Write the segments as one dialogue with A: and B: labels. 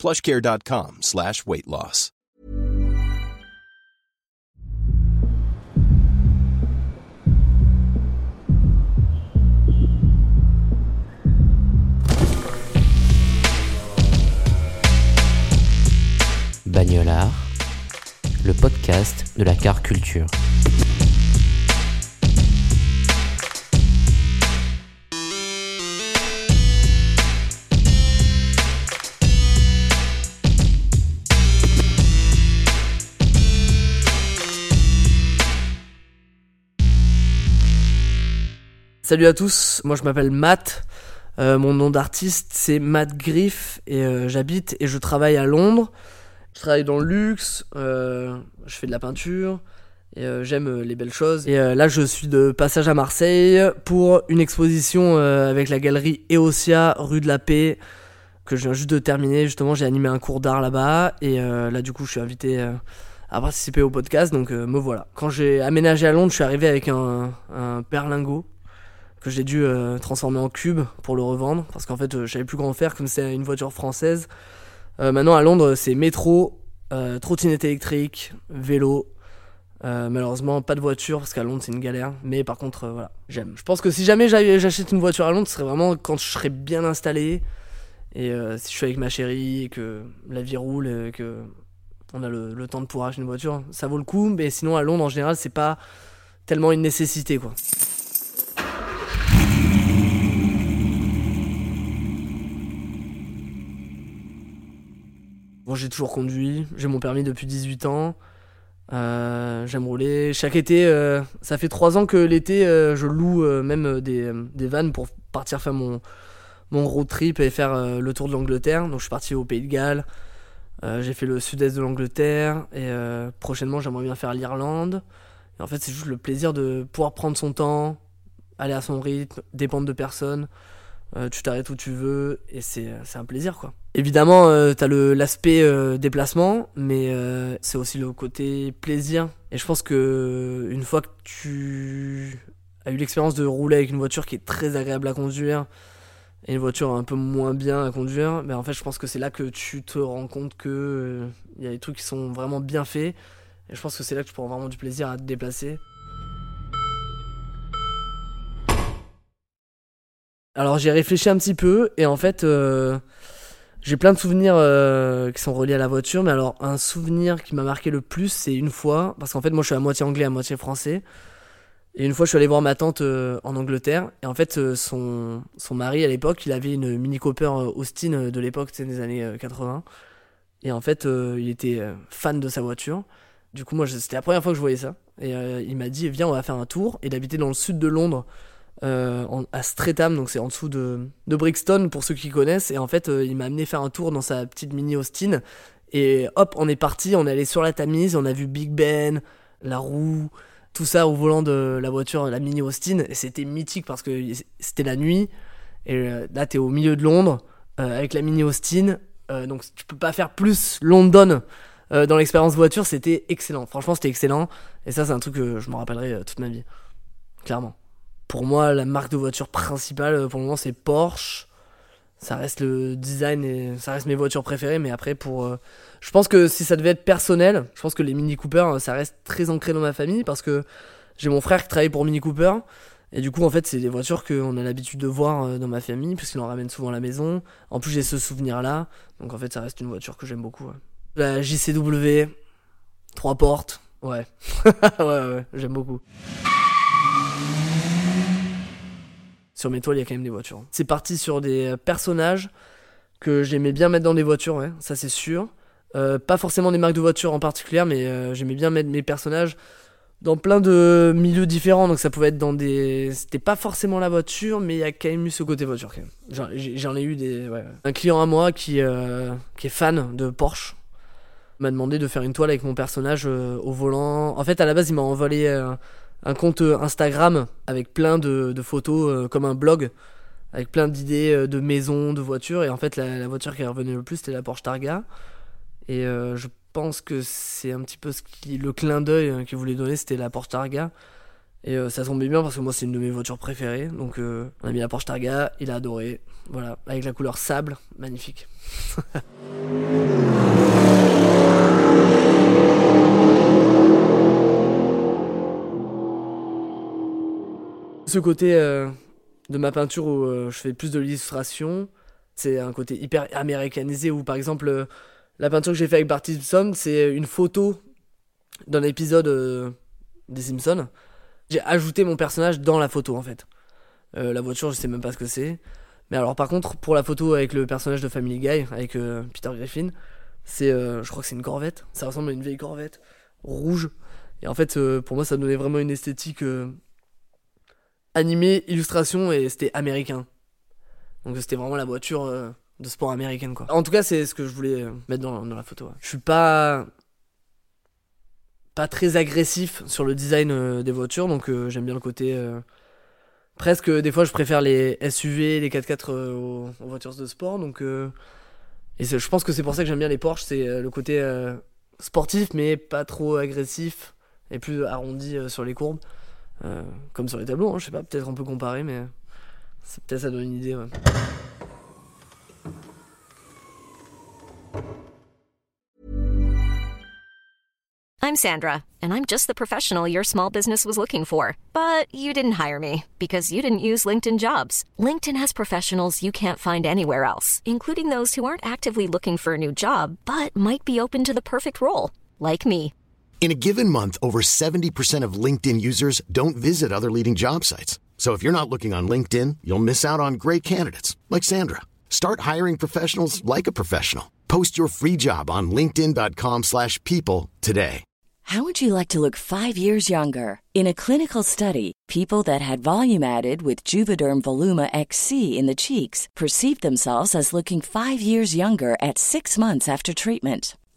A: plushcare.com slash weight loss.
B: Bagnolard, le podcast de la car culture.
C: Salut à tous, moi je m'appelle Matt. Euh, mon nom d'artiste c'est Matt Griff et euh, j'habite et je travaille à Londres. Je travaille dans le luxe, euh, je fais de la peinture et j'aime les belles choses. Et là je suis de passage à Marseille pour une exposition avec la galerie Eosia rue de la Paix que je viens juste de terminer. Justement j'ai animé un cours d'art là-bas et là du coup je suis invité à participer au podcast donc me voilà. Quand j'ai aménagé à Londres je suis arrivé avec un, un que j'ai dû euh, transformer en cube pour le revendre parce qu'en fait euh, je savais plus comment faire comme c'est une voiture française. Euh, maintenant à Londres c'est métro, trottinette électrique, vélo. malheureusement pas de voiture parce qu'à Londres c'est une galère. Mais par contre voilà j'aime. Je pense que si jamais j'achète une voiture à Londres ce serait vraiment quand je serais bien installé et si je suis avec ma chérie et que la vie roule et que on a le, le temps de pouvoir acheter une voiture, ça vaut le coup. Mais sinon à Londres en général c'est pas tellement une nécessité quoi. J'ai toujours conduit, j'ai mon permis depuis 18 ans. Euh, j'aime rouler. Chaque été, euh, ça fait 3 ans que l'été, euh, je loue même des, vannes pour partir faire mon, mon road trip et faire le tour de l'Angleterre. Donc je suis parti au Pays de Galles, j'ai fait le sud-est de l'Angleterre et prochainement j'aimerais bien faire l'Irlande. En fait, c'est juste le plaisir de pouvoir prendre son temps, aller à son rythme, dépendre de personne. Euh, tu t'arrêtes où tu veux et c'est un plaisir quoi. Évidemment, euh, t'as l'aspect euh, déplacement, mais c'est aussi le côté plaisir. Et je pense que une fois que tu as eu l'expérience de rouler avec une voiture qui est très agréable à conduire et une voiture un peu moins bien à conduire, ben en fait, je pense que c'est là que tu te rends compte que il y a des trucs qui sont vraiment bien faits. Et je pense que c'est là que tu prends vraiment du plaisir à te déplacer. Alors j'ai réfléchi un petit peu et en fait euh, j'ai plein de souvenirs euh, qui sont reliés à la voiture, mais alors un souvenir qui m'a marqué le plus c'est une fois, parce qu'en fait moi je suis à moitié anglais, à moitié français, et une fois je suis allé voir ma tante euh, en Angleterre, et en fait son, son mari à l'époque il avait une Mini Cooper Austin de l'époque, c'est des années 80, et en fait il était fan de sa voiture, du coup moi c'était la première fois que je voyais ça, et il m'a dit viens on va faire un tour, et il dans le sud de Londres, euh, à Streatham, donc c'est en dessous de, de, Brixton pour ceux qui connaissent. Et en fait, euh, il m'a amené faire un tour dans sa petite mini Austin. Et hop, on est parti, on est allé sur la Tamise, on a vu Big Ben, la roue, tout ça au volant de la voiture, la mini Austin. Et c'était mythique parce que c'était la nuit. Et euh, là, t'es au milieu de Londres avec la mini Austin. donc tu peux pas faire plus London dans l'expérience voiture. C'était excellent. Franchement, c'était excellent. Et ça, c'est un truc que je me rappellerai toute ma vie. Clairement pour moi, la marque de voiture principale euh, pour le moment, c'est Porsche. Ça reste le design et ça reste mes voitures préférées. Mais après, pour. Euh, je pense que si ça devait être personnel, je pense que les Mini Cooper, euh, ça reste très ancré dans ma famille parce que j'ai mon frère qui travaille pour Mini Cooper. Et du coup, en fait, c'est des voitures qu'on a l'habitude de voir dans ma famille, puisqu'il en ramène souvent à la maison. En plus, j'ai ce souvenir-là. Donc, en fait, ça reste une voiture que j'aime beaucoup. La JCW, trois portes. Ouais. ouais, ouais, j'aime beaucoup. Sur mes toiles, il y a quand même des voitures. C'est parti sur des euh, personnages que j'aimais bien mettre dans des voitures, ça c'est sûr. Euh, pas forcément des marques de voitures en particulier, mais euh, j'aimais bien mettre mes personnages dans plein de milieux différents. Donc ça pouvait être dans des. C'était pas forcément la voiture, mais il y a quand même eu ce côté voiture quand même. J'en ai eu des. Un client à moi qui, qui est fan de Porsche. M'a demandé de faire une toile avec mon personnage au volant. En fait, à la base, il m'a envoyé euh, un compte Instagram avec plein de, photos, euh, comme un blog, avec plein d'idées euh, de maisons, de voitures. Et en fait, la, voiture qui revenue le plus, c'était la Porsche Targa. Et euh, je pense que c'est un petit peu ce qui, le clin d'œil euh, qu'il voulait donner, c'était la Porsche Targa. Et euh, ça tombait bien parce que moi, c'est une de mes voitures préférées. Donc, euh, on a mis la Porsche Targa, il a adoré. Voilà, avec la couleur sable, magnifique. Ce côté euh, de ma peinture où euh, je fais plus de l'illustration, c'est un côté hyper américanisé où par exemple euh, la peinture que j'ai fait avec Bart Simpson, c'est une photo d'un épisode des Simpsons. J'ai ajouté mon personnage dans la photo en fait. La voiture, je sais même pas ce que c'est. Mais alors par contre, pour la photo avec le personnage de Family Guy, avec Peter Griffin, c'est, je crois que c'est une Corvette. Ça ressemble à une vieille Corvette rouge. Et en fait, pour moi, ça donnait vraiment une esthétique animée, illustration, et c'était américain. Donc c'était vraiment la voiture euh, de sport américaine, quoi. En tout cas, c'est ce que je voulais euh, mettre dans, dans la photo. ouais. Je suis pas pas très agressif sur le design euh, des voitures, donc j'aime bien le côté presque des fois je préfère les SUV, les 4x4 euh, aux, aux voitures de sport, donc et je pense que c'est pour ça que j'aime bien les Porsche, c'est le côté sportif mais pas trop agressif et plus arrondi sur les courbes, Euh, comme sur les tableaux. hein, je sais pas, peut-être on peut comparer, mais euh, peut-être ça donne une idée. ouais.
D: I'm Sandra, and I'm just the professional your small business was looking for. But you didn't hire me because you didn't use LinkedIn jobs. LinkedIn has professionals you can't find anywhere else, including those who aren't actively looking for a new job but might be open to the perfect role, like me.
E: In a given month, over 70% of LinkedIn users don't visit other leading job sites. So if you're not looking on LinkedIn, you'll miss out on great candidates like Sandra. Start hiring professionals like a professional. Post your free job on linkedin.com/people today.
F: How would you like to look five years younger? In a clinical study, people that had volume added with Juvederm Voluma XC in the cheeks perceived themselves as looking five years younger at six months after treatment.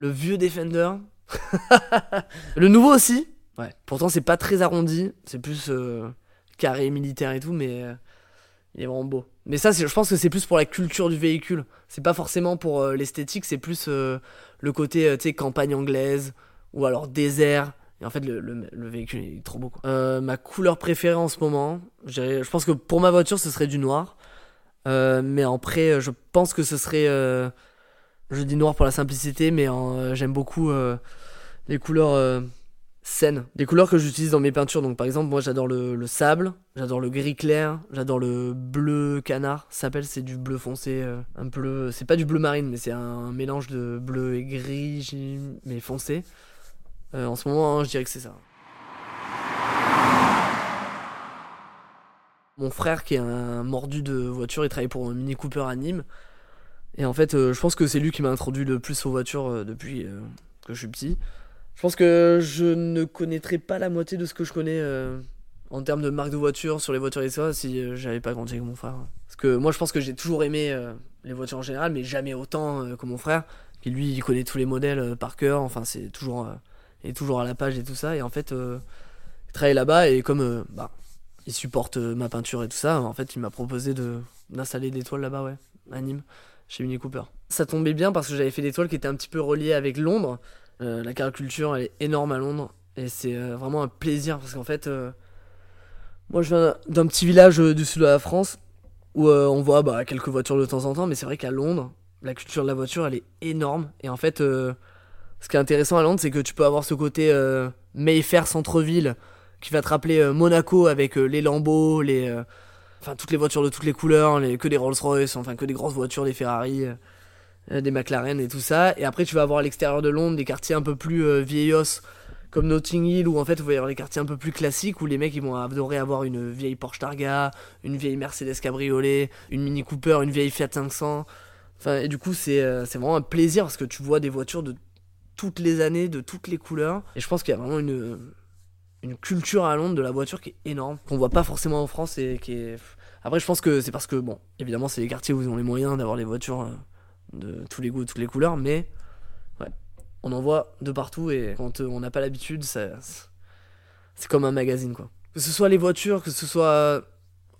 C: Le vieux Defender. le nouveau aussi. Ouais. Pourtant, c'est pas très arrondi. C'est plus euh, carré militaire et tout, mais euh, il est vraiment beau. Mais ça, je pense que c'est plus pour la culture du véhicule. C'est pas forcément pour euh, l'esthétique, c'est plus le côté, campagne anglaise ou alors désert. Et en fait, le, le- le véhicule il est trop beau. quoi. Ma couleur préférée en ce moment, je pense que pour ma voiture, ce serait du noir. Mais après, euh, je pense que ce serait. Je dis noir pour la simplicité, mais euh, j'aime beaucoup euh, les couleurs euh, saines. Des couleurs que j'utilise dans mes peintures. Donc, par exemple, moi, j'adore le, le sable, j'adore le gris clair, j'adore le bleu canard. Ça s'appelle, c'est du bleu foncé, un bleu. C'est pas du bleu marine, mais c'est un mélange de bleu et gris, mais foncé. En ce moment, hein, je dirais que c'est ça. Mon frère, qui est un mordu de voiture, il travaille pour un Mini Cooper à Nîmes. Et en fait, euh, je pense que c'est lui qui m'a introduit le plus aux voitures euh, depuis euh, que je suis petit. Je pense que je ne connaîtrais pas la moitié de ce que je connais en termes de marque de voiture, sur les voitures et ça, si j'avais pas grandi avec mon frère. Parce que moi, je pense que j'ai toujours aimé les voitures en général, mais jamais autant que mon frère, qui lui, il connaît tous les modèles par cœur. Enfin, c'est toujours, il est toujours à la page et tout ça. Et en fait, il travaille là-bas et comme bah, il supporte ma peinture et tout ça, en fait, il m'a proposé de d'installer des toiles là-bas, ouais, à Nîmes chez Mini Cooper. Ça tombait bien parce que j'avais fait des toiles qui étaient un petit peu reliées avec Londres. Euh, la caricature elle est énorme à Londres et c'est euh, vraiment un plaisir parce qu'en fait, euh, moi je viens d'un petit village du sud de la France où on voit bah, quelques voitures de temps en temps, mais c'est vrai qu'à Londres, la culture de la voiture, elle est énorme. Et en fait, ce qui est intéressant à Londres, c'est que tu peux avoir ce côté Mayfair centre-ville qui va te rappeler Monaco avec les Lambeaux, les, enfin toutes les voitures de toutes les couleurs, que des Rolls-Royce, enfin que des grosses voitures, des Ferrari, euh, euh, des McLaren et tout ça. Et après, tu vas avoir à l'extérieur de Londres des quartiers un peu plus euh, vieillos comme Notting Hill où en fait, vous avoir les quartiers un peu plus classiques où les mecs ils vont adorer avoir une vieille Porsche Targa, une vieille Mercedes Cabriolet, une Mini Cooper, une vieille Fiat 500. Enfin, et du coup, c'est euh, c'est vraiment un plaisir parce que tu vois des voitures de toutes les années, de toutes les couleurs. Et je pense qu'il y a vraiment une, une culture à Londres de la voiture qui est énorme, qu'on voit pas forcément en France et qui est. Après, je pense que c'est parce que, bon, évidemment, c'est les quartiers où ils ont les moyens d'avoir les voitures euh, de tous les goûts, toutes les couleurs, mais ouais, on en voit de partout et quand euh, on n'a pas l'habitude, c'est comme un magazine, quoi. Que ce soit les voitures, que ce soit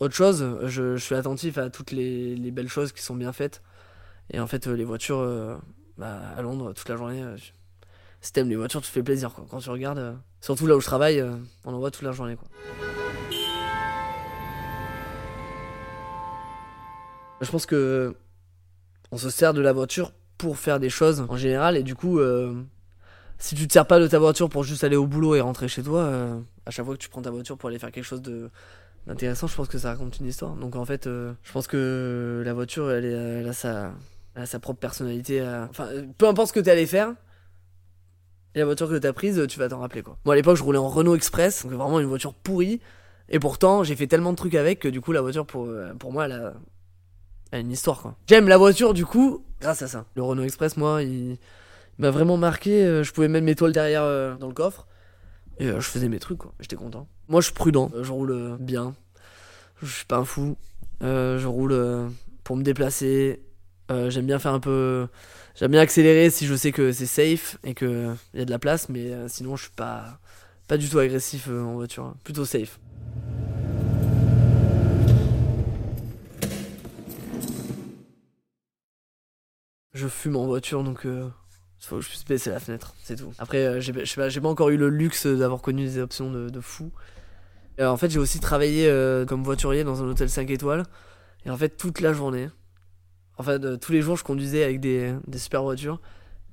C: autre chose, je, suis attentif à toutes les, les belles choses qui sont bien faites. Et en fait, euh, les voitures, bah, à Londres, toute la journée, si t'aimes les voitures, tu fais plaisir, quoi. Quand tu regardes, euh, surtout là où je travaille, euh, on en voit toute la journée, quoi. Je pense que on se sert de la voiture pour faire des choses en général, et du coup, euh, si tu te sers pas de ta voiture pour juste aller au boulot et rentrer chez toi, à chaque fois que tu prends ta voiture pour aller faire quelque chose de d'intéressant, je pense que ça raconte une histoire. Donc en fait, je pense que la voiture, elle, a sa, elle a sa propre personnalité. Enfin, peu importe ce que t'es allé faire, et la voiture que t'as prise, tu vas t'en rappeler quoi. Moi à l'époque, je roulais en Renault Express, donc vraiment une voiture pourrie. Et pourtant, j'ai fait tellement de trucs avec que du coup, la voiture pour, euh, moi, elle a, elle a une histoire quoi. J'aime la voiture du coup, grâce à ça. Le Renault Express, moi, il, m'a vraiment marqué. euh, Je pouvais mettre mes toiles derrière euh, dans le coffre. Et je faisais mes trucs quoi. J'étais content. Moi, je suis prudent. Je roule bien. Je suis pas un fou. Je roule pour me déplacer. J'aime bien faire un peu. J'aime bien accélérer si je sais que c'est safe et que il y a de la place, mais euh, sinon je suis pas pas du tout agressif euh, en voiture, hein. plutôt safe. Je fume en voiture donc euh, faut que je puisse baisser la fenêtre, c'est tout. Après, j'ai pas, encore eu le luxe d'avoir connu des options de, fou. En fait, j'ai aussi travaillé comme voiturier dans un hôtel 5 étoiles. Et en fait, toute la journée, en fait, euh, tous les jours, je conduisais avec des, super voitures.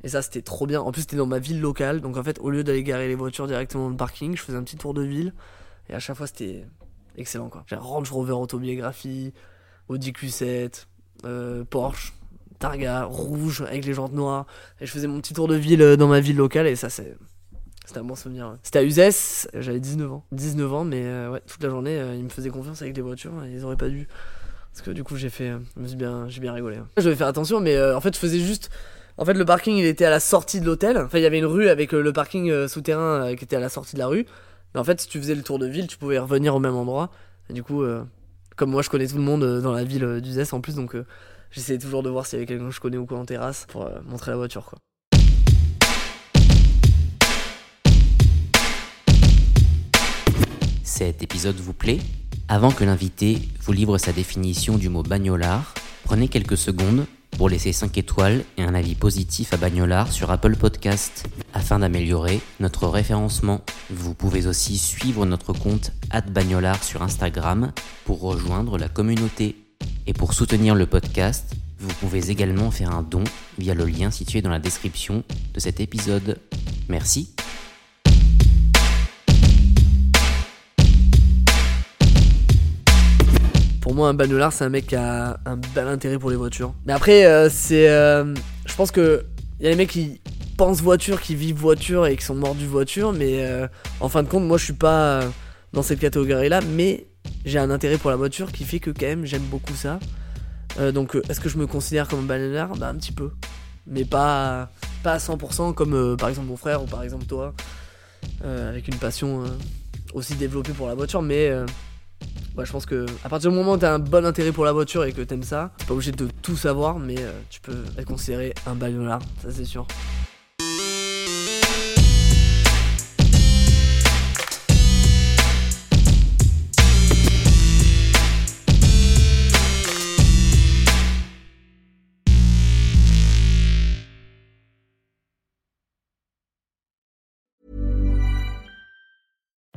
C: Et ça, c'était trop bien. En plus, c'était dans ma ville locale. Donc, en fait, au lieu d'aller garer les voitures directement dans le parking, je faisais un petit tour de ville. Et à chaque fois, c'était excellent, quoi. J'ai Range Rover autobiographie, Audi Q7, euh, Porsche, Targa, rouge, avec les jantes noires. Et je faisais mon petit tour de ville euh, dans ma ville locale. Et ça, c'est. C'était un bon souvenir. C'était à Uzès, j'avais 19 ans. 19 ans, mais ouais, toute la journée, ils me faisaient confiance avec les voitures. Ils auraient pas dû. Parce que du coup, j'ai fait. euh, suis bien, j'ai bien rigolé. hein. Je devais faire attention, mais euh, en fait, je faisais juste. En fait, le parking, il était à la sortie de l'hôtel. Enfin, il y avait une rue avec euh, le parking souterrain qui était à la sortie de la rue. Mais en fait, si tu faisais le tour de ville, tu pouvais revenir au même endroit. Et du coup, comme moi, je connais tout le monde dans la ville d'Uzès en plus, donc j'essayais toujours de voir s'il y avait quelqu'un que je connais ou quoi en terrasse pour montrer la voiture, quoi.
B: Cet épisode vous plaît? Avant que l'invité vous livre sa définition du mot bagnolard, prenez quelques secondes pour laisser 5 étoiles et un avis positif à Bagnolard sur Apple Podcast afin d'améliorer notre référencement. Vous pouvez aussi suivre notre compte @bagnolard sur Instagram pour rejoindre la communauté. Et pour soutenir le podcast, vous pouvez également faire un don via le lien situé dans la description de cet épisode. Merci.
C: Pour moi, un bagnolard, c'est un mec qui a un bel intérêt pour les voitures. Mais après, euh, c'est. euh, je pense que. Il y a les mecs qui pensent voiture, qui vivent voiture et qui sont mordus voiture, mais euh, en fin de compte, moi je suis pas dans cette catégorie-là, mais j'ai un intérêt pour la voiture qui fait que quand même j'aime beaucoup ça. Donc est-ce que je me considère comme un bagnolard Bah un petit peu. Mais pas, pas à 100% comme par exemple mon frère ou par exemple toi, avec une passion aussi développée pour la voiture, mais. Ouais, je pense que à partir du moment où t'as un bon intérêt pour la voiture et que t'aimes ça, t'es pas obligé de tout savoir, mais euh, tu peux être considéré un bagnolard, ça c'est sûr.